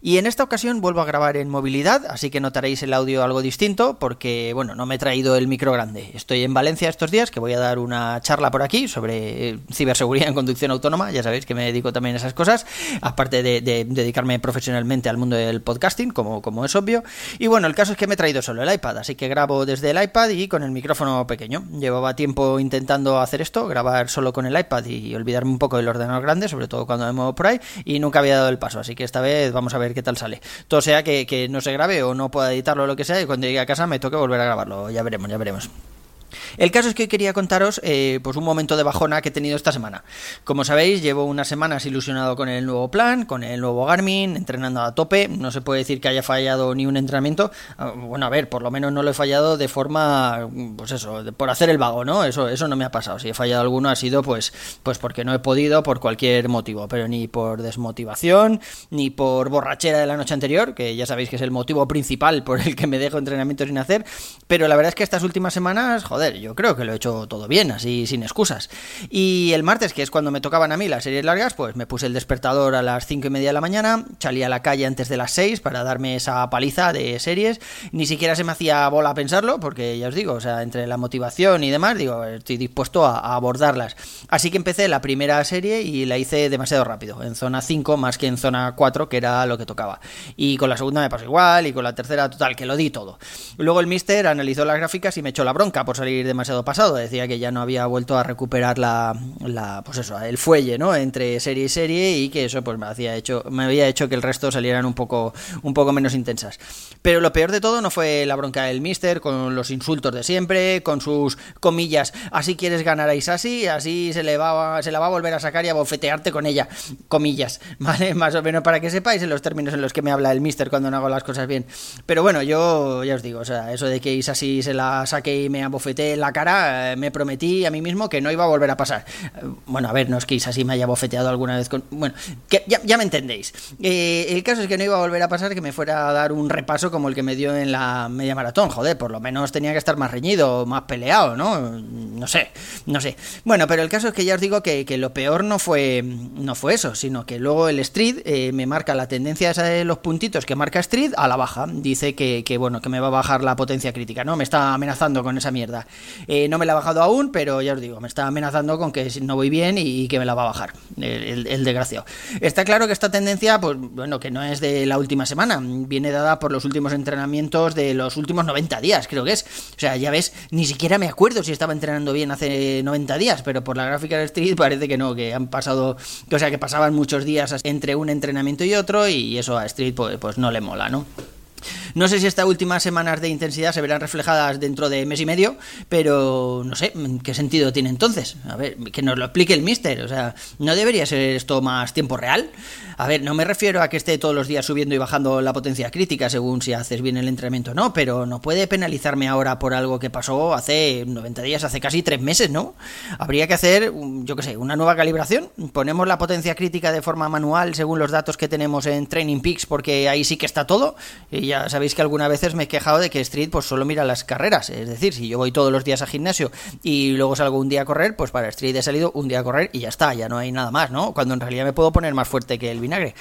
Y en esta ocasión vuelvo a grabar en movilidad, así que notaréis el audio algo distinto porque, bueno, no me he traído el micro grande. Estoy en Valencia estos días, que voy a dar una charla por aquí sobre eh, ciberseguridad en conducción autónoma. Ya sabéis que me dedico también a esas cosas, aparte de, dedicarme profesionalmente al mundo del podcasting, como, como es obvio. Y bueno, el caso es que me he traído solo el iPad, así que grabo desde el iPad y con el micrófono pequeño. Llevaba tiempo intentando hacer esto, grabar solo con el iPad y olvidarme un poco del ordenador grande, sobre todo cuando me muevo por ahí, y nunca había dado el paso. Así que esta vez vamos a ver qué tal sale. Todo sea que, que no se grabe o no pueda editarlo o lo que sea y cuando llegue a casa me toque volver a grabarlo. Ya veremos, ya veremos. El caso es que quería contaros eh, pues un momento de bajona que he tenido esta semana. Como sabéis, llevo unas semanas ilusionado con el nuevo plan, con el nuevo Garmin, entrenando a tope. No se puede decir que haya fallado ni un entrenamiento. Ah, bueno, a ver, por lo menos no lo he fallado de forma, pues eso, por hacer el vago, ¿no? Eso, eso no me ha pasado. Si he fallado alguno ha sido pues, pues porque no he podido por cualquier motivo, pero ni por desmotivación, ni por borrachera de la noche anterior, que ya sabéis que es el motivo principal por el que me dejo entrenamiento sin hacer. Pero la verdad es que estas últimas semanas, joder, yo creo que lo he hecho todo bien, así sin excusas. Y el martes, que es cuando me tocaban a mí las series largas, pues me puse el despertador a las cinco y media de la mañana, salí a la calle antes de las 6 para darme esa paliza de series. Ni siquiera se me hacía bola pensarlo, porque ya os digo, o sea, entre la motivación y demás, digo, estoy dispuesto a, abordarlas. Así que empecé la primera serie y la hice demasiado rápido, en zona 5 más que en zona 4, que era lo que tocaba. Y con la segunda me pasó igual, y con la tercera, total, que lo di todo. Luego el mister analizó las gráficas y me echó la bronca por salir demasiado pasado. Decía que ya no había vuelto a recuperar la, pues eso, el fuelle, ¿no? Entre serie y serie y que eso pues me hacía hecho, me había hecho que el resto salieran un poco, un poco menos intensas. Pero lo peor de todo no fue la bronca del Mister con los insultos de siempre, con sus comillas, así quieres ganar a Isasi, así se le va, se la va a volver a sacar y a bofetearte con ella, comillas, ¿vale? Más o menos para que sepáis en los términos en los que me habla el Mister cuando no hago las cosas bien. Pero bueno, yo ya os digo, o sea, eso de que Isasi se la saque y me abofete la cara, eh, me prometí a mí mismo que no iba a volver a pasar. Eh, bueno, a ver, no es que así me haya bofeteado alguna vez con... Bueno, que ya, me entendéis. Eh, el caso es que no iba a volver a pasar que me fuera a dar un repaso como el que me dio en la media maratón. Joder, por lo menos tenía que estar más reñido, más peleado, ¿no? No sé, no sé. Bueno, pero el caso es que ya os digo que, lo peor no fue, no fue eso, sino que luego el Street me marca la tendencia de los puntitos que marca Street a la baja. Dice que, que, bueno, que me va a bajar la potencia crítica, ¿no? Me está amenazando con esa mierda. Eh, no me la ha bajado aún, pero ya os digo, me está amenazando con que no voy bien y, que me la va a bajar, el, desgraciado. Está claro que esta tendencia, pues bueno, que no es de la última semana, viene dada por los últimos entrenamientos de los últimos 90 días, creo que es. O sea, ya ves, ni siquiera me acuerdo si estaba entrenando bien hace 90 días, pero por la gráfica de Street parece que no, que han pasado, o sea, que pasaban muchos días entre un entrenamiento y otro y eso a Street pues, pues no le mola, ¿no? No sé si estas últimas semanas de intensidad se verán reflejadas dentro de mes y medio, pero no sé, ¿qué sentido tiene entonces? A ver, que nos lo explique el mister. O sea, ¿no debería ser esto más tiempo real? A ver, no me refiero a que esté todos los días subiendo y bajando la potencia crítica según si haces bien el entrenamiento o no, pero no puede penalizarme ahora por algo que pasó hace 90 días, hace casi 3 meses, ¿no? Habría que hacer, yo qué sé, una nueva calibración. Ponemos la potencia crítica de forma manual según los datos que tenemos en Training Peaks, porque ahí sí que está todo. Y ya sabéis que algunas veces me he quejado de que Street pues solo mira las carreras. Es decir, si yo voy todos los días al gimnasio y luego salgo un día a correr, pues para Street he salido un día a correr y ya está, ya no hay nada más, ¿no? Cuando en realidad me puedo poner más fuerte que el vinagre.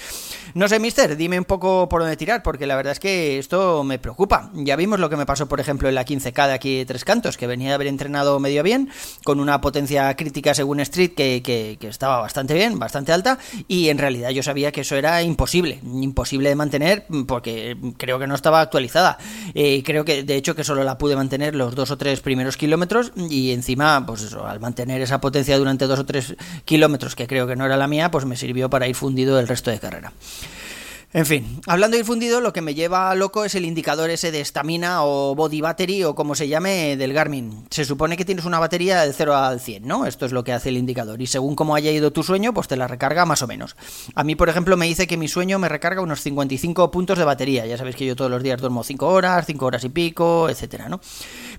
No sé, mister, dime un poco por dónde tirar, porque la verdad es que esto me preocupa. Ya vimos lo que me pasó, por ejemplo, en la 15K de aquí de Tres Cantos, que venía de haber entrenado medio bien, con una potencia crítica según Street que, que, estaba bastante bien, bastante alta, y en realidad yo sabía que eso era imposible, imposible de mantener, porque creo que no estaba actualizada. Eh, creo que, de hecho, que solo la pude mantener los dos o tres primeros kilómetros, y encima, pues al mantener esa potencia durante dos o tres kilómetros, que creo que no era la mía, pues me sirvió para ir fundido el resto de carrera. En fin, hablando de fundido, lo que me lleva loco es el indicador ese de estamina o body battery o como se llame del Garmin. Se supone que tienes una batería del 0 al 100, ¿no? Esto es lo que hace el indicador. Y según cómo haya ido tu sueño, pues te la recarga más o menos. A mí, por ejemplo, me dice que mi sueño me recarga unos 55 puntos de batería. Ya sabéis que yo todos los días duermo 5 horas, 5 horas y pico, etcétera, ¿no?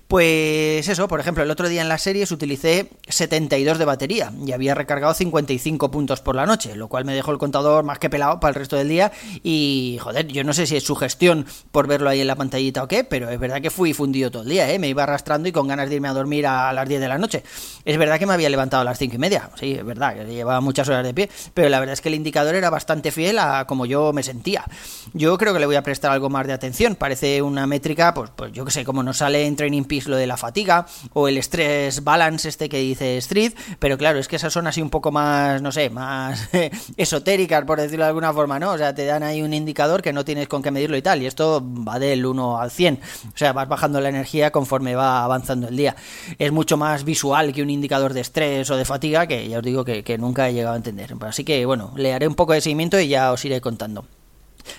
Pues eso, por ejemplo, el otro día en las series utilicé 72 de batería y había recargado 55 puntos por la noche, lo cual me dejó el contador más que pelado para el resto del día y joder, yo no sé si es su gestión por verlo ahí en la pantallita o qué, pero es verdad que fui fundido todo el día, ¿eh? me iba arrastrando y con ganas de irme a dormir a las 10 de la noche. Es verdad que me había levantado a las 5 y media, sí, es verdad, que llevaba muchas horas de pie, pero la verdad es que el indicador era bastante fiel a como yo me sentía. Yo creo que le voy a prestar algo más de atención, parece una métrica, pues, pues yo que sé, como nos sale en Training Lo de la fatiga o el stress balance este que dice Street, pero claro, es que esas son así un poco más, no sé, más esotéricas, por decirlo de alguna forma, ¿no? O sea, te dan ahí un indicador que no tienes con qué medirlo y tal, y esto va del 1 al 100, o sea, vas bajando la energía conforme va avanzando el día. Es mucho más visual que un indicador de estrés o de fatiga, que ya os digo que, que nunca he llegado a entender. Así que, bueno, le haré un poco de seguimiento y ya os iré contando.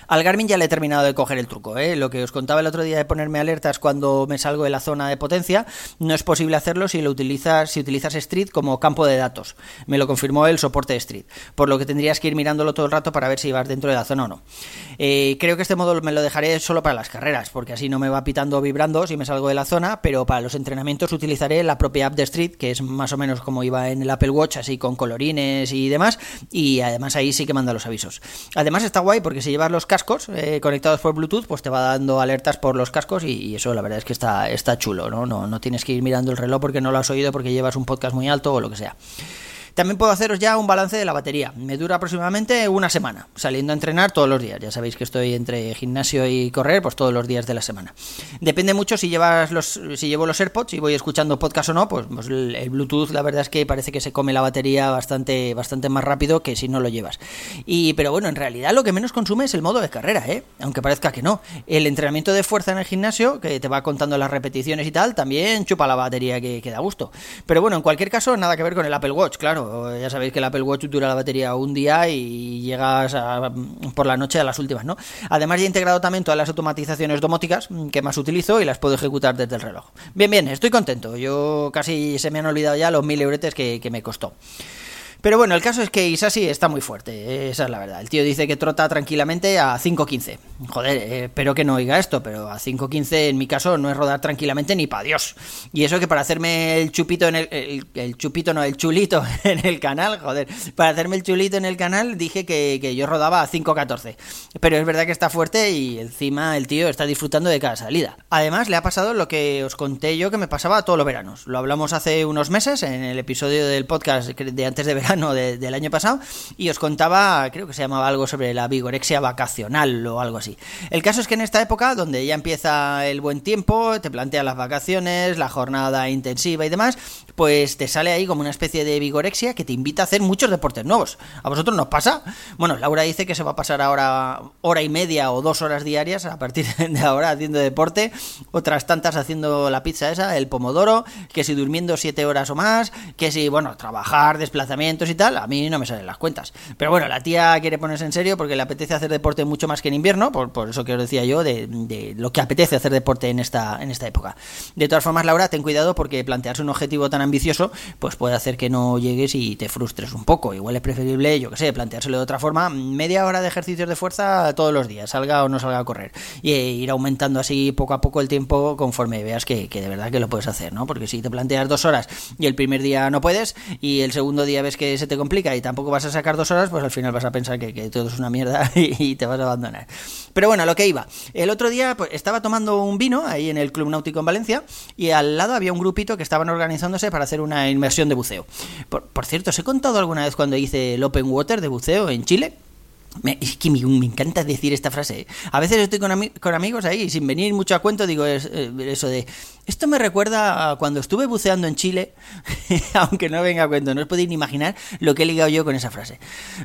Al Garmin ya le he terminado de coger el truco. ¿eh? Lo que os contaba el otro día de ponerme alertas cuando me salgo de la zona de potencia, no es posible hacerlo si lo utilizas, si utilizas Street como campo de datos. Me lo confirmó el soporte de Street. Por lo que tendrías que ir mirándolo todo el rato para ver si vas dentro de la zona o no. Eh, creo que este modo me lo dejaré solo para las carreras, porque así no me va pitando vibrando si me salgo de la zona, pero para los entrenamientos utilizaré la propia app de Street, que es más o menos como iba en el Apple Watch, así con colorines y demás, y además ahí sí que manda los avisos. Además está guay porque si llevas los cascos eh, conectados por Bluetooth, pues te va dando alertas por los cascos y, eso la verdad es que está, está chulo, ¿no? ¿no? No tienes que ir mirando el reloj porque no lo has oído porque llevas un podcast muy alto o lo que sea. También puedo haceros ya un balance de la batería. Me dura aproximadamente una semana, saliendo a entrenar todos los días. Ya sabéis que estoy entre gimnasio y correr, pues todos los días de la semana. Depende mucho si llevas los, si llevo los AirPods y voy escuchando podcast o no, pues, pues el, Bluetooth la verdad es que parece que se come la batería bastante, bastante más rápido que si no lo llevas. Y, pero bueno, en realidad lo que menos consume es el modo de carrera, ¿eh? aunque parezca que no. El entrenamiento de fuerza en el gimnasio, que te va contando las repeticiones y tal, también chupa la batería que, que da gusto. Pero bueno, en cualquier caso, nada que ver con el Apple Watch, claro ya sabéis que el Apple Watch dura la batería un día y llegas por la noche a las últimas, ¿no? Además ya he integrado también todas las automatizaciones domóticas que más utilizo y las puedo ejecutar desde el reloj. Bien, bien, estoy contento. Yo casi se me han olvidado ya los mil euretes que me costó. Pero bueno, el caso es que Isasi está muy fuerte, esa es la verdad. El tío dice que trota tranquilamente a 5.15. Joder, eh, espero que no oiga esto, pero a 5.15 en mi caso no es rodar tranquilamente ni para Dios. Y eso que para hacerme el chupito en el, el, chupito, no, el chulito en el canal, joder, para hacerme el chulito en el canal dije que, que yo rodaba a 5.14. Pero es verdad que está fuerte y encima el tío está disfrutando de cada salida. Además, le ha pasado lo que os conté yo que me pasaba todos los veranos. Lo hablamos hace unos meses en el episodio del podcast de antes de verano del año pasado y os contaba, creo que se llamaba algo sobre la vigorexia vacacional o algo así. El caso es que en esta época, donde ya empieza el buen tiempo, te plantea las vacaciones, la jornada intensiva y demás, pues te sale ahí como una especie de vigorexia que te invita a hacer muchos deportes nuevos. ¿A vosotros nos pasa? Bueno, Laura dice que se va a pasar ahora hora y media o dos horas diarias a partir de ahora haciendo deporte, otras tantas haciendo la pizza esa, el pomodoro, que si durmiendo siete horas o más, que si, bueno, trabajar, desplazamiento, y tal, a mí no me salen las cuentas. Pero bueno, la tía quiere ponerse en serio porque le apetece hacer deporte mucho más que en invierno, por, por eso que os decía yo, de, lo que apetece hacer deporte en esta, en esta época. De todas formas, Laura, ten cuidado porque plantearse un objetivo tan ambicioso, pues puede hacer que no llegues y te frustres un poco. Igual es preferible, yo que sé, planteárselo de otra forma, media hora de ejercicios de fuerza todos los días, salga o no salga a correr. Y e ir aumentando así poco a poco el tiempo conforme veas que, que de verdad que lo puedes hacer, ¿no? Porque si te planteas dos horas y el primer día no puedes y el segundo día ves que se te complica y tampoco vas a sacar dos horas, pues al final vas a pensar que, todo es una mierda y, te vas a abandonar. Pero bueno, a lo que iba. El otro día pues, estaba tomando un vino ahí en el Club Náutico en Valencia y al lado había un grupito que estaban organizándose para hacer una inmersión de buceo. Por, por cierto, ¿os he contado alguna vez cuando hice el Open Water de buceo en Chile? Es que me, encanta decir esta frase. ¿eh? A veces estoy con, amigos ahí sin venir mucho a cuento digo eh, eso de... Esto me recuerda a cuando estuve buceando en Chile, aunque no venga a cuento, no os podéis ni imaginar lo que he ligado yo con esa frase.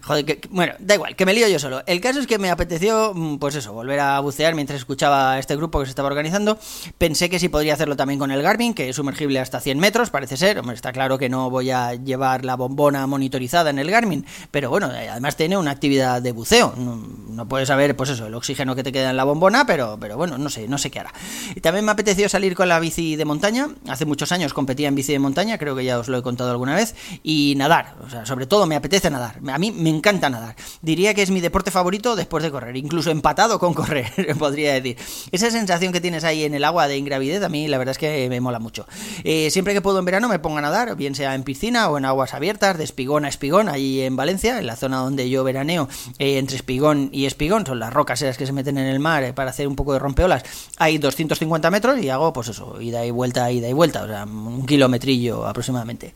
Joder, que, bueno, da igual, que me lío yo solo. El caso es que me apeteció, mm, pues eso, volver a bucear mientras escuchaba este grupo que se estaba organizando. Pensé que sí podría hacerlo también con el Garmin, que es sumergible hasta 100 metros, parece ser. Hombre, está claro que no voy a llevar la bombona monitorizada en el Garmin, pero bueno, además tiene una actividad de buceo. No, puedes saber, pues eso, el oxígeno que te queda en la bombona, pero, pero bueno, no sé, no sé qué hará. Y también me apeteció salir con la bici de montaña. Hace muchos años competía en bici de montaña, creo que ya os lo he contado alguna vez. Y nadar, o sea, sobre todo me apetece nadar. A mí me encanta nadar. Diría que es mi deporte favorito después de correr, incluso empatado con correr, podría decir. Esa sensación que tienes ahí en el agua de ingravidez, a mí la verdad es que me mola mucho. Eh, siempre que puedo en verano me pongo a nadar, bien sea en piscina o en aguas abiertas, de espigón a espigón, allí en Valencia, en la zona donde yo veraneo, entre espigón y espigón, son las rocas que se meten en el mar eh, para hacer un poco de rompeolas. Hay 250 metros y hago, pues eso, ida y vuelta, ida y vuelta, o sea, un kilometrillo aproximadamente.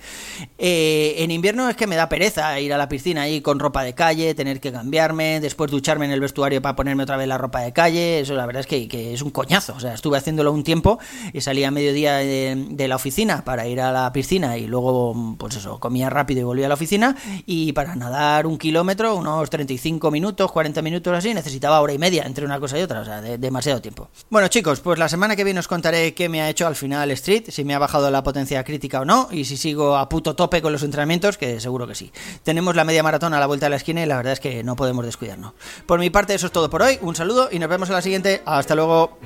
en invierno es que me da pereza ir a la piscina ahí con ropa de calle, tener que cambiarme, después ducharme en el vestuario para ponerme otra vez la ropa de calle, eso la verdad es que, que es un coñazo, o sea, estuve haciéndolo un tiempo y salía a mediodía de la oficina para ir a la piscina y luego, pues eso, comía rápido y volvía a la oficina y para nadar un kilómetro, unos 35 minutos, 40 minutos así, necesitaba hora y media entre una cosa y otra, o sea, demasiado tiempo. Bueno chicos, pues la semana que viene os contaré qué me ha hecho al final Street, si me ha bajado la potencia crítica o no y si sigo a puto tope con los entrenamientos, que seguro que sí. Tenemos la media maratón a la vuelta de la esquina y la verdad es que no podemos descuidarnos. Por mi parte eso es todo por hoy, un saludo y nos vemos en la siguiente, hasta luego.